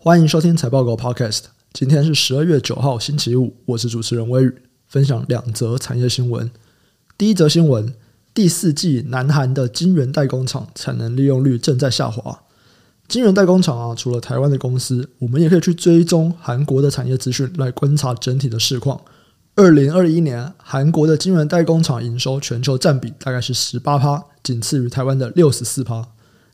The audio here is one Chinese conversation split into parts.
欢迎收听财报狗 Podcast。今天是十二月九号，星期五。我是主持人微宇，分享两则产业新闻。第一则新闻：第四季南韩的晶圆代工厂产能利用率正在下滑。晶圆代工厂啊，除了台湾的公司，我们也可以去追踪韩国的产业资讯来观察整体的市况。二零二一年，韩国的晶圆代工厂营收全球占比大概是十八趴，仅次于台湾的六十四趴。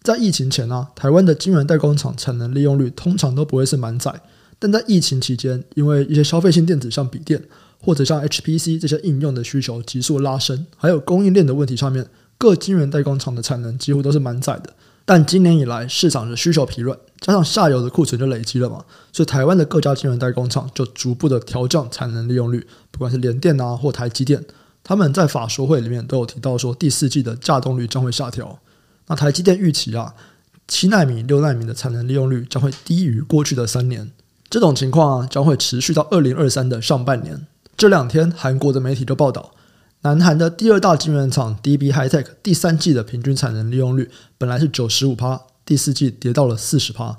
在疫情前啊，台湾的晶圆代工厂产能利用率通常都不会是满载，但在疫情期间，因为一些消费性电子像笔电或者像 HPC 这些应用的需求急速拉升，还有供应链的问题上面，各晶圆代工厂的产能几乎都是满载的。但今年以来，市场的需求疲软，加上下游的库存就累积了嘛，所以台湾的各家晶圆代工厂就逐步的调降产能利用率。不管是联电啊或台积电，他们在法说会里面都有提到说，第四季的稼动率将会下调。那台积电预期啊，七纳米、六纳米的产能利用率将会低于过去的三年。这种情况，将会持续到二零二三的上半年。这两天，韩国的媒体就报道。南韩的第二大晶圆厂 DB HiTech 第三季的平均产能利用率本来是九十五趴，第四季跌到了四十趴。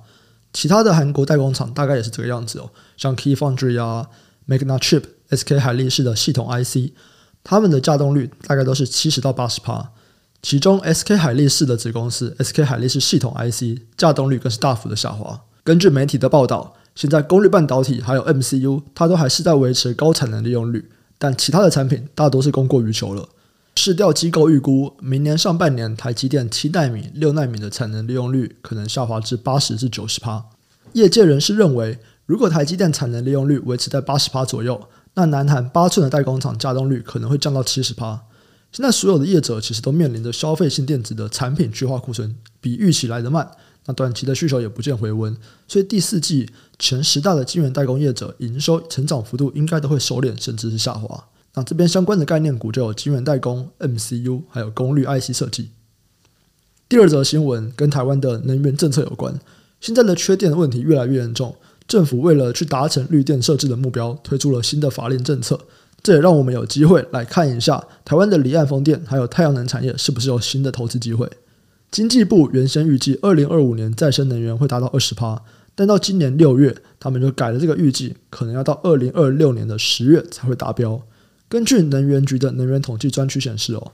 其他的韩国代工厂大概也是这个样子哦，像 Key Foundry 啊、Magnachip、SK 海力士的系统 IC，他们的稼动率大概都是七十到八十趴。其中 SK 海力士的子公司 SK 海力士系统 IC 稼动率更是大幅的下滑。根据媒体的报道，现在功率半导体还有 MCU，它都还是在维持高产能利用率。但其他的产品大多是供过于求了。市调机构预估，明年上半年台积电七奈米、六奈米的产能利用率可能下滑至八十至九十趴。业界人士认为，如果台积电产能利用率维持在八十趴左右，那南韩八寸的代工厂稼动率可能会降到七十趴。现在所有的业者其实都面临着消费性电子的产品去化库存比预期来得慢，那短期的需求也不见回温，所以第四季前十大的晶圆代工业者营收成长幅度应该都会收敛，甚至是下滑。那这边相关的概念股就有晶圆代工、MCU，还有功率 IC 设计。第二则新闻跟台湾的能源政策有关，现在的缺电问题越来越严重，政府为了去达成绿电设置的目标，推出了新的法令政策，这也让我们有机会来看一下台湾的离岸风电还有太阳能产业是不是有新的投资机会。经济部原先预计二零二五年再生能源会达到二十趴，但到今年六月，他们就改了这个预计，可能要到二零二六年的十月才会达标。根据能源局的能源统计专区显示，哦，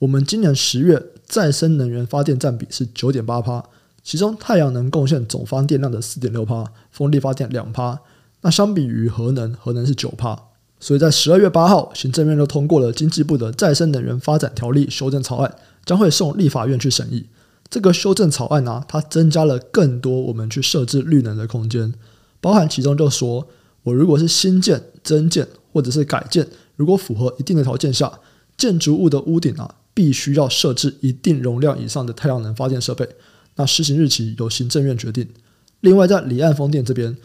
我们今年十月再生能源发电占比是九点八趴，其中太阳能贡献总发电量的四点六趴，风力发电两趴。那相比于核能，核能是九趴。所以在十二月八号，行政院就通过了经济部的再生能源发展条例修正草案，将会送立法院去审议。这个修正草案呢、啊，它增加了更多我们去设置绿能的空间，包含其中就说，我如果是新建、增建或者是改建，如果符合一定的条件下，建筑物的屋顶啊，必须要设置一定容量以上的太阳能发电设备。那施行日期由行政院决定。另外，在离岸风电这边，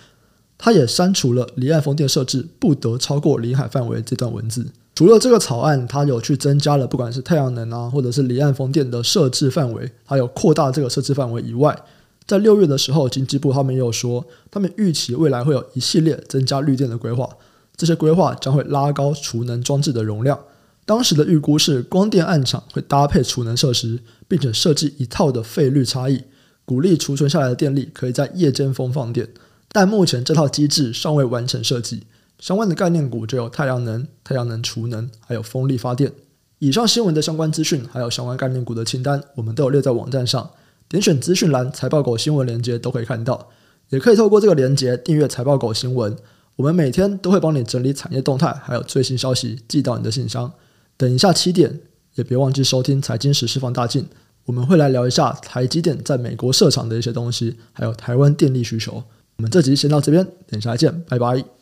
它也删除了离岸风电设置不得超过临海范围这段文字。除了这个草案，它有去增加了不管是太阳能啊，或者是离岸风电的设置范围，还有扩大这个设置范围以外，在六月的时候，经济部他们又说，他们预期未来会有一系列增加绿电的规划，这些规划将会拉高储能装置的容量。当时的预估是，光电暗场会搭配储能设施，并且设计一套的费率差异，鼓励储存下来的电力可以在夜间风放电。但目前这套机制尚未完成设计。相关的概念股就有太阳能、太阳能储能，还有风力发电。以上新闻的相关资讯，还有相关概念股的清单，我们都有列在网站上。点选资讯栏财报狗新闻连接都可以看到，也可以透过这个连接订阅财报狗新闻。我们每天都会帮你整理产业动态，还有最新消息寄到你的信箱。等一下七点，也别忘记收听财经时事放大镜，我们会来聊一下台积电在美国设厂的一些东西，还有台湾电力需求。我们这集先到这边，等一下再见，拜拜。